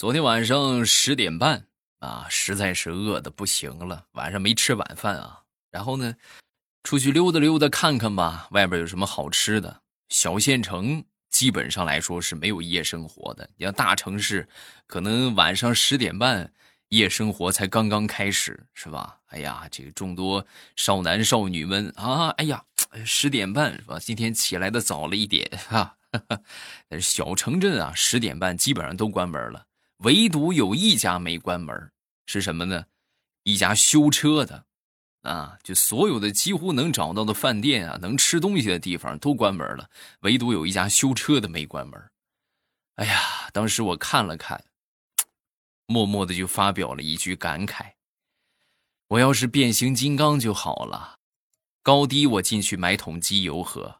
昨天晚上十点半啊，实在是饿的不行了，晚上没吃晚饭啊。然后呢，出去溜达溜达看看吧，外边有什么好吃的。小县城基本上来说是没有夜生活的，你像大城市，可能晚上十点半夜生活才刚刚开始，是吧？哎呀，这个众多少男少女们啊，哎呀，十点半是吧？今天起来的早了一点哈。但是小城镇啊，十点半基本上都关门了。唯独有一家没关门，是什么呢？一家修车的，啊，就所有的几乎能找到的饭店啊，能吃东西的地方都关门了，唯独有一家修车的没关门。哎呀，当时我看了看，默默的就发表了一句感慨：我要是变形金刚就好了，高低我进去买桶机油喝。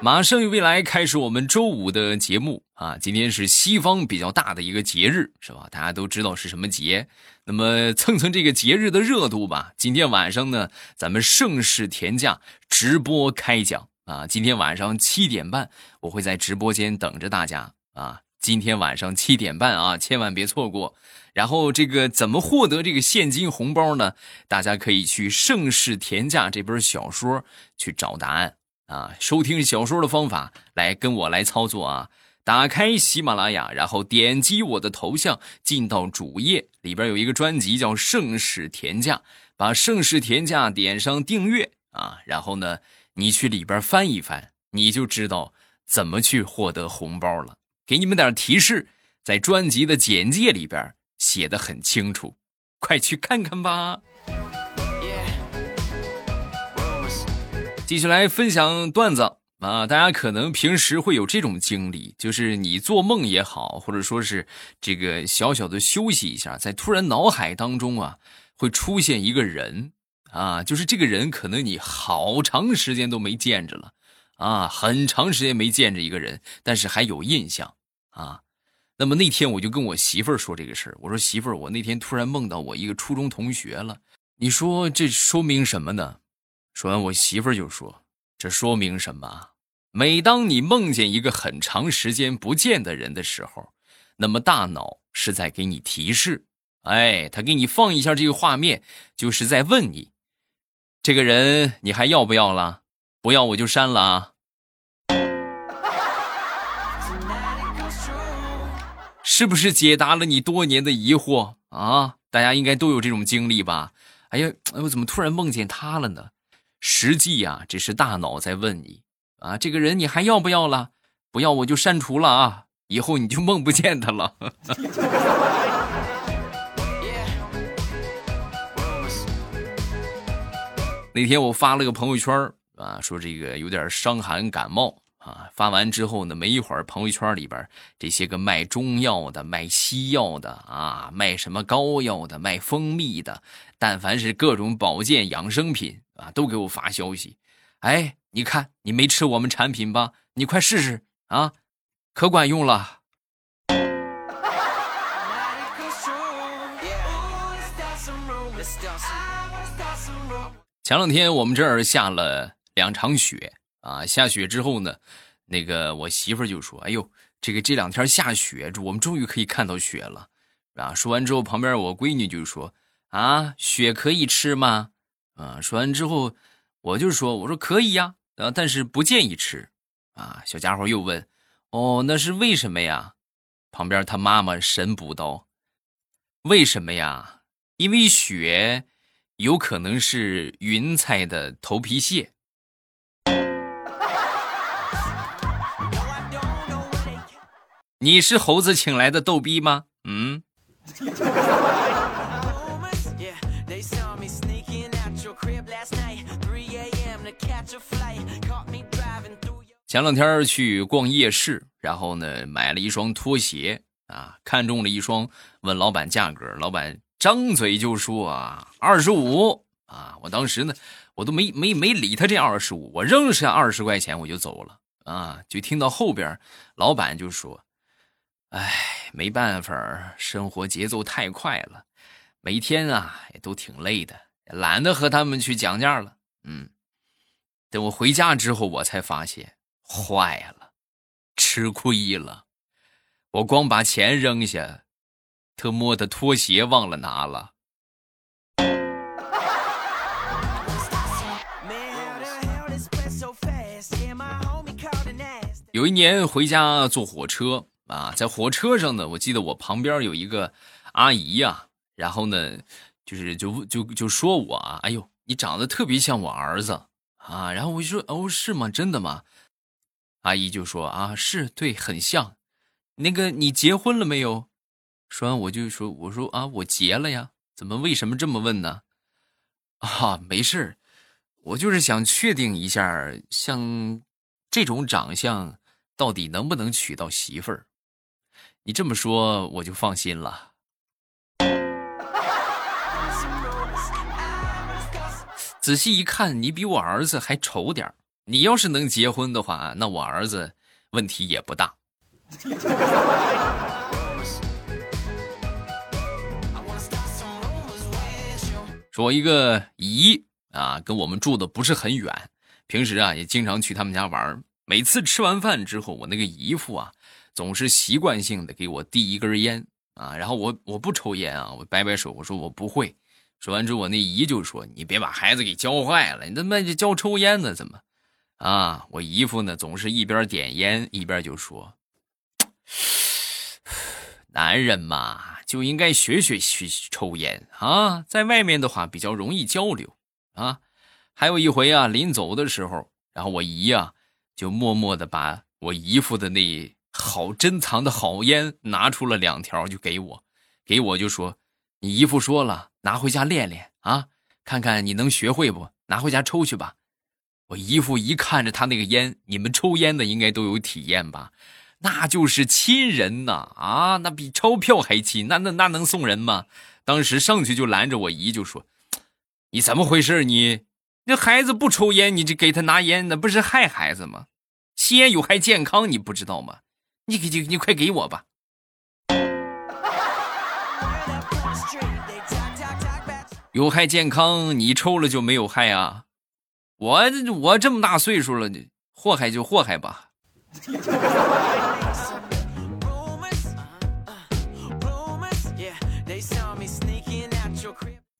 马上与未来开始我们周五的节目啊！今天是西方比较大的一个节日，是吧？大家都知道是什么节。那么蹭蹭这个节日的热度吧。今天晚上呢，咱们盛世田价直播开讲啊！今天晚上七点半，我会在直播间等着大家啊！今天晚上七点半啊，千万别错过。然后这个怎么获得这个现金红包呢？大家可以去盛世田价这本小说去找答案。啊，收听小说的方法，来跟我来操作啊！打开喜马拉雅，然后点击我的头像，进到主页里边有一个专辑叫《盛世田价》，把《盛世田价》点上订阅啊，然后呢，你去里边翻一翻，你就知道怎么去获得红包了。给你们点提示，在专辑的简介里边写的很清楚，快去看看吧。继续来分享段子啊！大家可能平时会有这种经历，就是你做梦也好，或者说是这个小小的休息一下，在突然脑海当中啊，会出现一个人啊，就是这个人可能你好长时间都没见着了啊，很长时间没见着一个人，但是还有印象啊。那么那天我就跟我媳妇儿说这个事儿，我说媳妇儿，我那天突然梦到我一个初中同学了，你说这说明什么呢？说完，我媳妇就说：“这说明什么？每当你梦见一个很长时间不见的人的时候，那么大脑是在给你提示，哎，他给你放一下这个画面，就是在问你，这个人你还要不要了？不要我就删了啊！是不是解答了你多年的疑惑啊？大家应该都有这种经历吧？哎呀，我怎么突然梦见他了呢？”实际呀，这是大脑在问你啊，这个人你还要不要了？不要我就删除了啊，以后你就梦不见他了。那天我发了个朋友圈啊，说这个有点伤寒感冒啊。发完之后呢，没一会儿，朋友圈里边这些个卖中药的、卖西药的啊，卖什么膏药的、卖蜂蜜的，但凡是各种保健养生品。啊，都给我发消息，哎，你看你没吃我们产品吧？你快试试啊，可管用了。前两天我们这儿下了两场雪啊，下雪之后呢，那个我媳妇就说：“哎呦，这个这两天下雪，我们终于可以看到雪了。”啊，说完之后，旁边我闺女就说：“啊，雪可以吃吗？”啊，说完之后，我就说：“我说可以呀，啊，但是不建议吃。”啊，小家伙又问：“哦，那是为什么呀？”旁边他妈妈神补刀：“为什么呀？因为雪有可能是云彩的头皮屑。”你是猴子请来的逗逼吗？嗯。前两天去逛夜市，然后呢买了一双拖鞋啊，看中了一双，问老板价格，老板张嘴就说啊二十五啊，我当时呢我都没没没理他这二十五，我扔下二十块钱我就走了啊，就听到后边老板就说，哎，没办法，生活节奏太快了，每天啊也都挺累的，懒得和他们去讲价了，嗯，等我回家之后，我才发现。坏了，吃亏了。我光把钱扔下，特么的拖鞋忘了拿了。有一年回家坐火车啊，在火车上呢，我记得我旁边有一个阿姨呀，然后呢，就是就就就说我啊，哎呦，你长得特别像我儿子啊，然后我就说哦，是吗？真的吗？阿姨就说啊，是对，很像。那个你结婚了没有？说完我就说，我说啊，我结了呀。怎么？为什么这么问呢？啊，没事我就是想确定一下，像这种长相。到底能不能娶到媳妇儿？你这么说我就放心了。仔细一看，你比我儿子还丑点你要是能结婚的话，那我儿子问题也不大。说一个姨啊，跟我们住的不是很远，平时啊也经常去他们家玩每次吃完饭之后，我那个姨父啊，总是习惯性的给我递一根烟啊，然后我我不抽烟啊，我摆摆手，我说我不会。说完之后，我那姨就说：“你别把孩子给教坏了，你他妈就教抽烟呢？怎么？”啊，我姨夫呢，总是一边点烟一边就说：“ 男人嘛，就应该学学去抽烟啊，在外面的话比较容易交流啊。”还有一回啊，临走的时候，然后我姨啊。就默默的把我姨夫的那好珍藏的好烟拿出了两条，就给我，给我就说：“你姨夫说了，拿回家练练啊，看看你能学会不？拿回家抽去吧。”我姨夫一看着他那个烟，你们抽烟的应该都有体验吧？那就是亲人呐啊，那比钞票还亲，那那那能送人吗？当时上去就拦着我姨，就说：“你怎么回事？你？”这孩子不抽烟，你就给他拿烟，那不是害孩子吗？吸烟有害健康，你不知道吗？你给，你你快给我吧！有害健康，你抽了就没有害啊？我我这么大岁数了，祸害就祸害吧。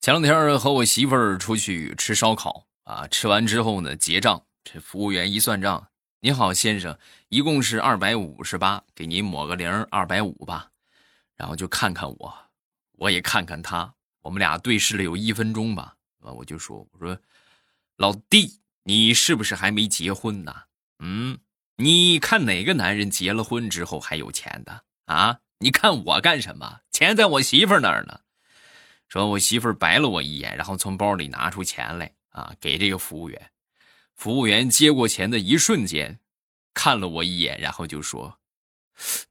前两天和我媳妇儿出去吃烧烤。啊，吃完之后呢，结账，这服务员一算账，你好，先生，一共是二百五十八，给您抹个零，二百五吧。然后就看看我，我也看看他，我们俩对视了有一分钟吧。啊，我就说，我说，老弟，你是不是还没结婚呢？嗯，你看哪个男人结了婚之后还有钱的啊？你看我干什么？钱在我媳妇那儿呢。说我媳妇白了我一眼，然后从包里拿出钱来。啊，给这个服务员，服务员接过钱的一瞬间，看了我一眼，然后就说：“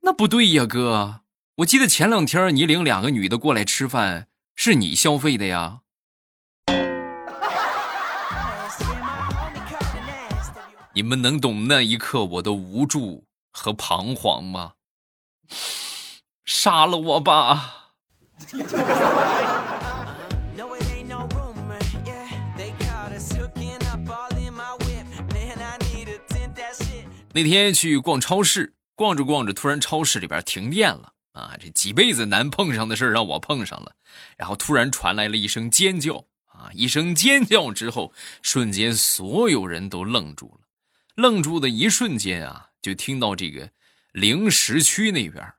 那不对呀，哥，我记得前两天你领两个女的过来吃饭，是你消费的呀。”你们能懂那一刻我的无助和彷徨吗？杀了我吧！那天去逛超市，逛着逛着，突然超市里边停电了啊！这几辈子难碰上的事让我碰上了，然后突然传来了一声尖叫啊！一声尖叫之后，瞬间所有人都愣住了。愣住的一瞬间啊，就听到这个零食区那边。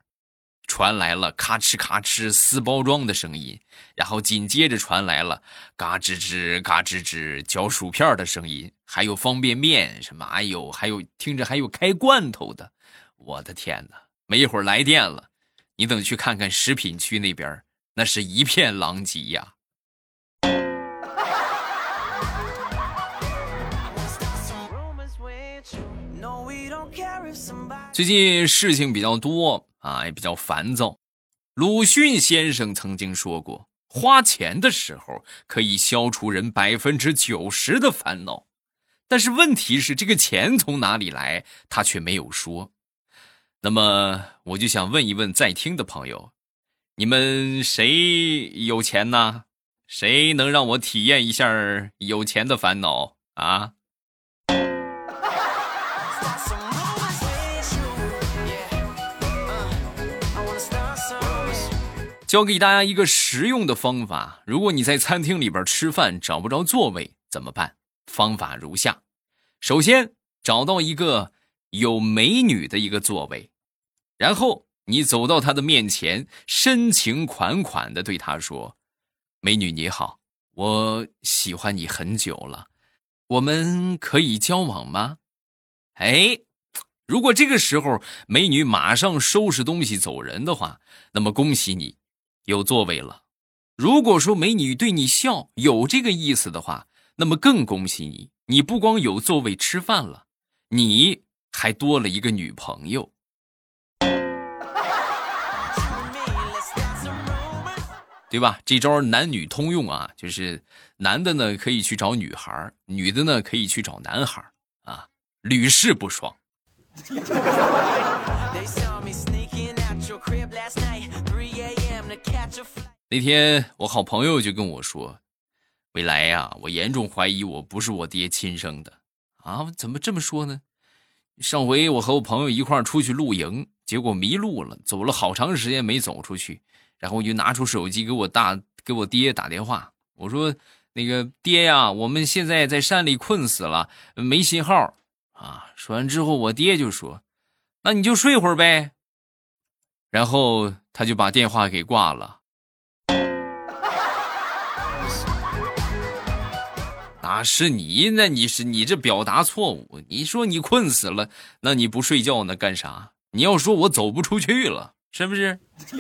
传来了咔哧咔哧撕包装的声音，然后紧接着传来了嘎吱吱嘎吱吱嚼薯片的声音，还有方便面什么，哎呦，还有听着还有开罐头的，我的天哪！没一会儿来电了，你等去看看食品区那边，那是一片狼藉呀。最近事情比较多。啊，也比较烦躁。鲁迅先生曾经说过，花钱的时候可以消除人百分之九十的烦恼，但是问题是这个钱从哪里来，他却没有说。那么我就想问一问在听的朋友，你们谁有钱呢？谁能让我体验一下有钱的烦恼啊？教给大家一个实用的方法，如果你在餐厅里边吃饭找不着座位怎么办？方法如下，首先找到一个。有美女的一个座位，然后你走到她的面前，深情款款的对她说：“美女你好，我喜欢你很久了，我们可以交往吗？”哎。如果这个时候美女马上收拾东西走人的话，那么恭喜你，有座位了。如果说美女对你笑，有这个意思的话，那么更恭喜你，你不光有座位吃饭了，你还多了一个女朋友，对吧？这招男女通用啊，就是男的呢可以去找女孩，女的呢可以去找男孩啊，屡试不爽。那天我好朋友就跟我说：“未来呀，我严重怀疑我不是我爹亲生的啊！怎么这么说呢？上回我和我朋友一块出去露营，结果迷路了，走了好长时间没走出去，然后我就拿出手机给我大给我爹打电话，我说：那个爹呀，我们现在在山里困死了，没信号。”啊！说完之后，我爹就说：“那你就睡会儿呗。”然后他就把电话给挂了。啊，是你？那你是你这表达错误。你说你困死了，那你不睡觉呢干啥？你要说我走不出去了，是不是？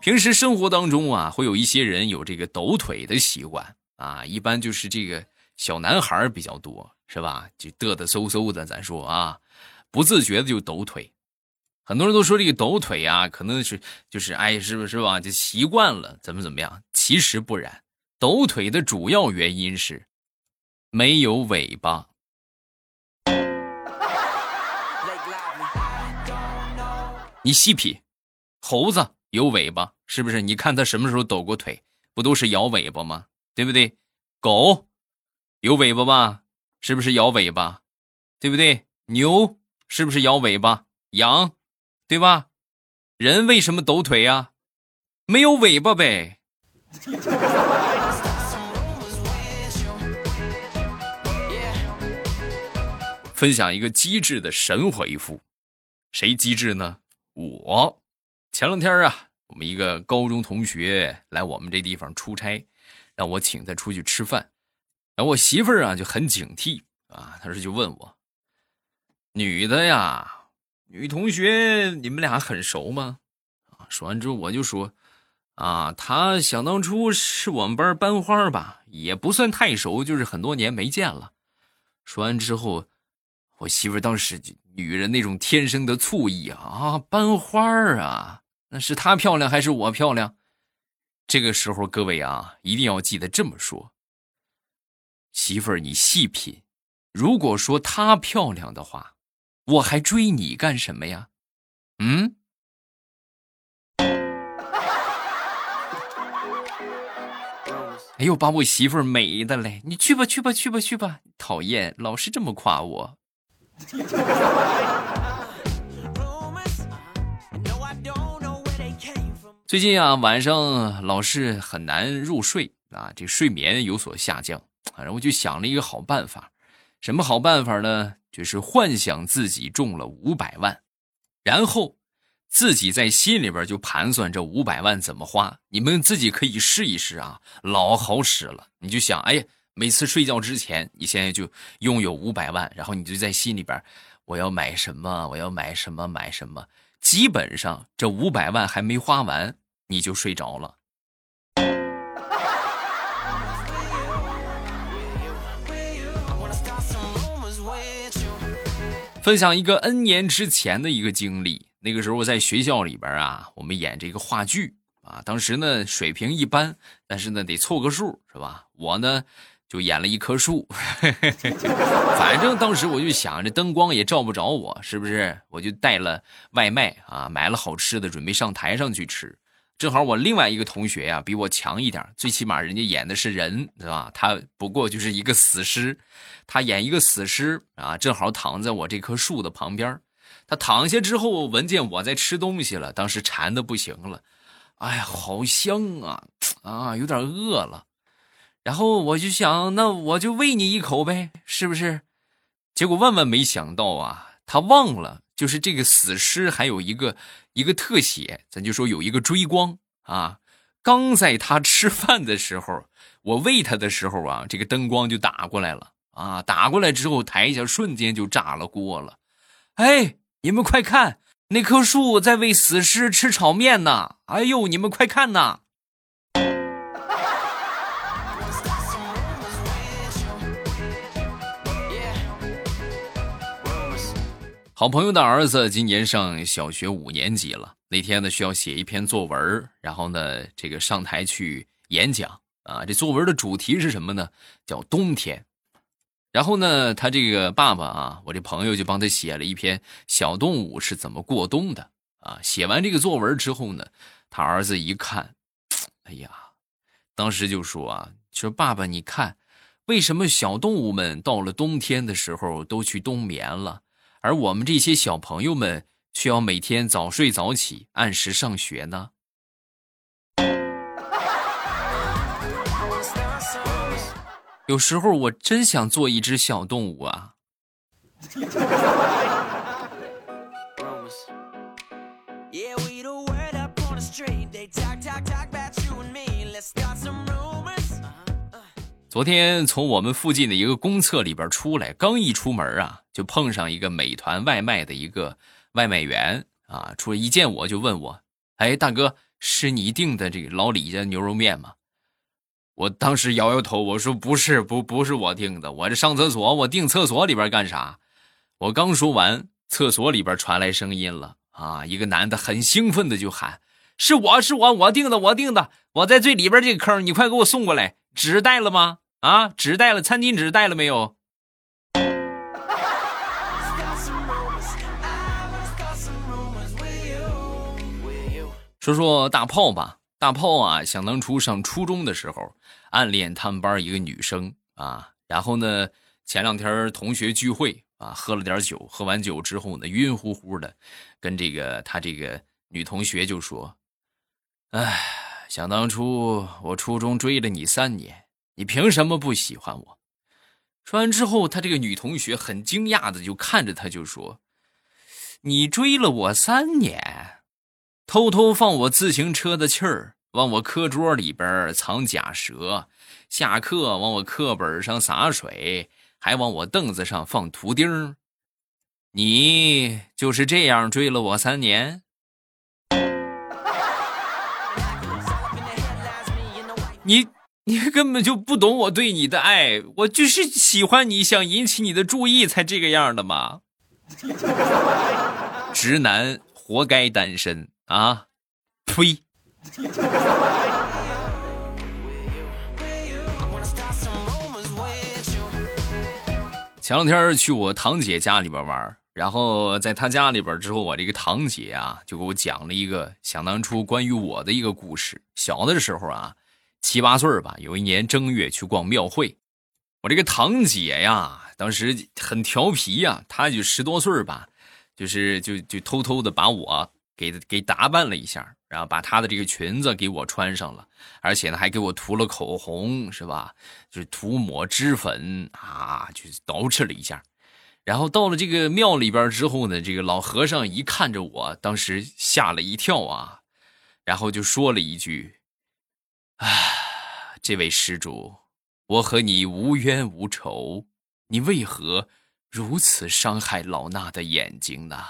平时生活当中啊，会有一些人有这个抖腿的习惯啊，一般就是这个小男孩比较多，是吧？就嘚嘚嗖嗖的，咱说啊，不自觉的就抖腿。很多人都说这个抖腿啊，可能是就是哎，是不是吧？就习惯了，怎么怎么样？其实不然，抖腿的主要原因是没有尾巴。你细品，猴子。有尾巴是不是？你看它什么时候抖过腿？不都是摇尾巴吗？对不对？狗有尾巴吧？是不是摇尾巴？对不对？牛是不是摇尾巴？羊，对吧？人为什么抖腿呀？没有尾巴呗。分享一个机智的神回复，谁机智呢？我。前两天啊，我们一个高中同学来我们这地方出差，让我请他出去吃饭。然后我媳妇儿啊就很警惕啊，她说就问我：“女的呀，女同学，你们俩很熟吗？”啊，说完之后我就说：“啊，她想当初是我们班班花吧，也不算太熟，就是很多年没见了。”说完之后，我媳妇当时女人那种天生的醋意啊，啊，班花啊。那是她漂亮还是我漂亮？这个时候，各位啊，一定要记得这么说：媳妇儿，你细品，如果说她漂亮的话，我还追你干什么呀？嗯？哎呦，把我媳妇儿美的嘞！你去吧，去吧，去吧，去吧！讨厌，老是这么夸我。最近啊，晚上老是很难入睡啊，这睡眠有所下降啊，然后就想了一个好办法，什么好办法呢？就是幻想自己中了五百万，然后自己在心里边就盘算这五百万怎么花。你们自己可以试一试啊，老好使了。你就想，哎呀，每次睡觉之前，你现在就拥有五百万，然后你就在心里边，我要买什么？我要买什么？买什么？基本上这五百万还没花完，你就睡着了。分享一个 N 年之前的一个经历，那个时候在学校里边啊，我们演这个话剧啊，当时呢水平一般，但是呢得凑个数，是吧？我呢。就演了一棵树，反正当时我就想着灯光也照不着我，是不是？我就带了外卖啊，买了好吃的，准备上台上去吃。正好我另外一个同学呀，比我强一点，最起码人家演的是人，对吧？他不过就是一个死尸，他演一个死尸啊，正好躺在我这棵树的旁边。他躺下之后，闻见我在吃东西了，当时馋的不行了，哎呀，好香啊，啊，有点饿了。然后我就想，那我就喂你一口呗，是不是？结果万万没想到啊，他忘了。就是这个死尸还有一个一个特写，咱就说有一个追光啊。刚在他吃饭的时候，我喂他的时候啊，这个灯光就打过来了啊。打过来之后，台下瞬间就炸了锅了。哎，你们快看，那棵树在喂死尸吃炒面呢！哎呦，你们快看呐！好朋友的儿子今年上小学五年级了。那天呢，需要写一篇作文，然后呢，这个上台去演讲啊。这作文的主题是什么呢？叫冬天。然后呢，他这个爸爸啊，我这朋友就帮他写了一篇小动物是怎么过冬的啊。写完这个作文之后呢，他儿子一看，哎呀，当时就说啊，说爸爸，你看，为什么小动物们到了冬天的时候都去冬眠了？而我们这些小朋友们却要每天早睡早起，按时上学呢。有时候我真想做一只小动物啊。昨天从我们附近的一个公厕里边出来，刚一出门啊，就碰上一个美团外卖的一个外卖员啊，出来一见我就问我：“哎，大哥，是你订的这个老李家牛肉面吗？”我当时摇摇头，我说：“不是，不不是我订的，我这上厕所，我订厕所里边干啥？”我刚说完，厕所里边传来声音了啊，一个男的很兴奋的就喊：“是我是我我订的，我订的，我在最里边这个坑，你快给我送过来，纸带了吗？”啊，纸带了，餐巾纸带了没有？说说大炮吧，大炮啊，想当初上初中的时候，暗恋他们班一个女生啊，然后呢，前两天同学聚会啊，喝了点酒，喝完酒之后呢，晕乎乎的，跟这个他这个女同学就说：“哎，想当初我初中追了你三年。”你凭什么不喜欢我？说完之后，他这个女同学很惊讶的就看着他，就说：“你追了我三年，偷偷放我自行车的气儿，往我课桌里边藏假蛇，下课往我课本上洒水，还往我凳子上放图钉你就是这样追了我三年？你？”你根本就不懂我对你的爱，我就是喜欢你，想引起你的注意才这个样的嘛。直男活该单身啊！呸！前两天去我堂姐家里边玩，然后在她家里边之后，我这个堂姐啊就给我讲了一个想当初关于我的一个故事。小的时候啊。七八岁吧，有一年正月去逛庙会，我这个堂姐呀，当时很调皮呀，她就十多岁吧，就是就就偷偷的把我给给打扮了一下，然后把她的这个裙子给我穿上了，而且呢还给我涂了口红，是吧？就是涂抹脂粉啊，就是捯饬了一下，然后到了这个庙里边之后呢，这个老和尚一看着我，当时吓了一跳啊，然后就说了一句。啊，这位施主，我和你无冤无仇，你为何如此伤害老衲的眼睛呢？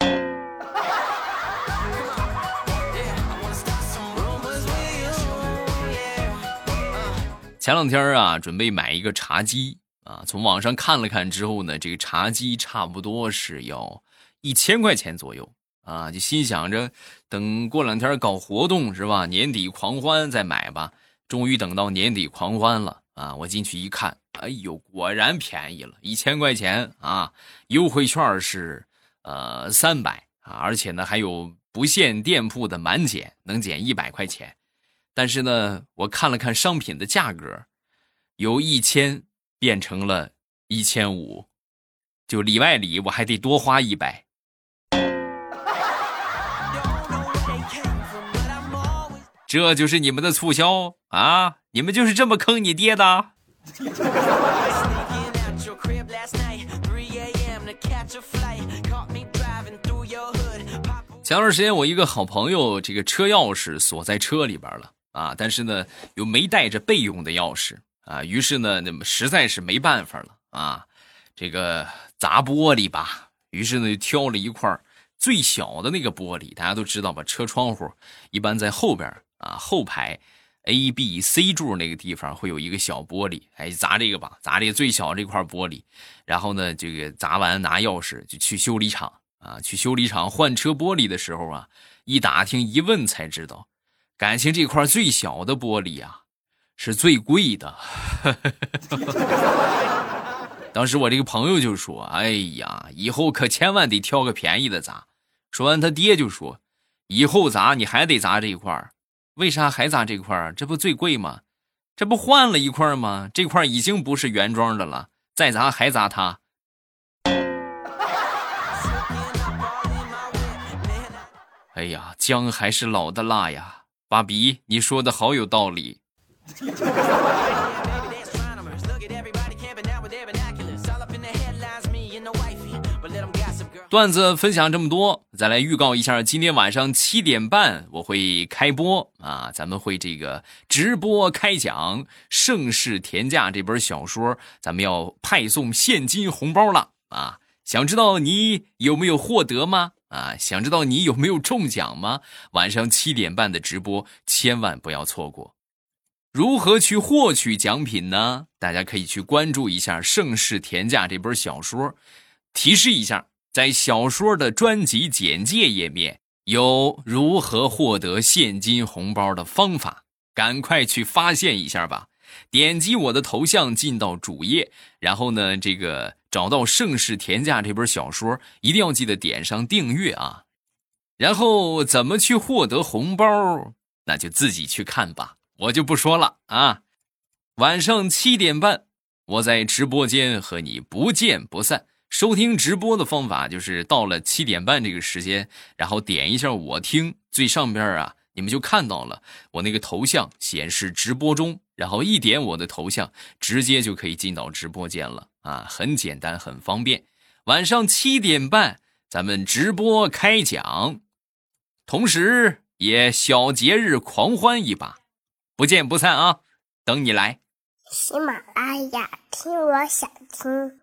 前两天啊，准备买一个茶几啊，从网上看了看之后呢，这个茶几差不多是要一千块钱左右。啊，就心想着等过两天搞活动是吧？年底狂欢再买吧。终于等到年底狂欢了啊！我进去一看，哎呦，果然便宜了，一千块钱啊！优惠券是呃三百啊，而且呢还有不限店铺的满减，能减一百块钱。但是呢，我看了看商品的价格，由一千变成了一千五，就里外里我还得多花一百。这就是你们的促销啊！你们就是这么坑你爹的。前段时间我一个好朋友，这个车钥匙锁在车里边了啊，但是呢又没带着备用的钥匙啊，于是呢那么实在是没办法了啊，这个砸玻璃吧，于是呢就挑了一块最小的那个玻璃，大家都知道吧，车窗户一般在后边。啊，后排 A、B、C 柱那个地方会有一个小玻璃，哎，砸这个吧，砸这个最小这块玻璃，然后呢，这个砸完拿钥匙就去修理厂啊，去修理厂换车玻璃的时候啊，一打听一问才知道，感情这块最小的玻璃啊是最贵的。当时我这个朋友就说：“哎呀，以后可千万得挑个便宜的砸。”说完，他爹就说：“以后砸你还得砸这一块为啥还砸这块儿这不最贵吗？这不换了一块吗？这块已经不是原装的了，再砸还砸它。哎呀，姜还是老的辣呀！爸比，你说的好有道理。段子分享这么多，再来预告一下，今天晚上七点半我会开播啊，咱们会这个直播开讲《盛世田价》这本小说，咱们要派送现金红包了啊！想知道你有没有获得吗？啊，想知道你有没有中奖吗？晚上七点半的直播千万不要错过。如何去获取奖品呢？大家可以去关注一下《盛世田价》这本小说，提示一下。在小说的专辑简介页面有如何获得现金红包的方法，赶快去发现一下吧！点击我的头像进到主页，然后呢，这个找到《盛世田价》这本小说，一定要记得点上订阅啊！然后怎么去获得红包，那就自己去看吧，我就不说了啊！晚上七点半，我在直播间和你不见不散。收听直播的方法就是到了七点半这个时间，然后点一下我听，最上边啊，你们就看到了我那个头像显示直播中，然后一点我的头像，直接就可以进到直播间了啊，很简单，很方便。晚上七点半咱们直播开讲，同时也小节日狂欢一把，不见不散啊！等你来。喜马拉雅听，我想听。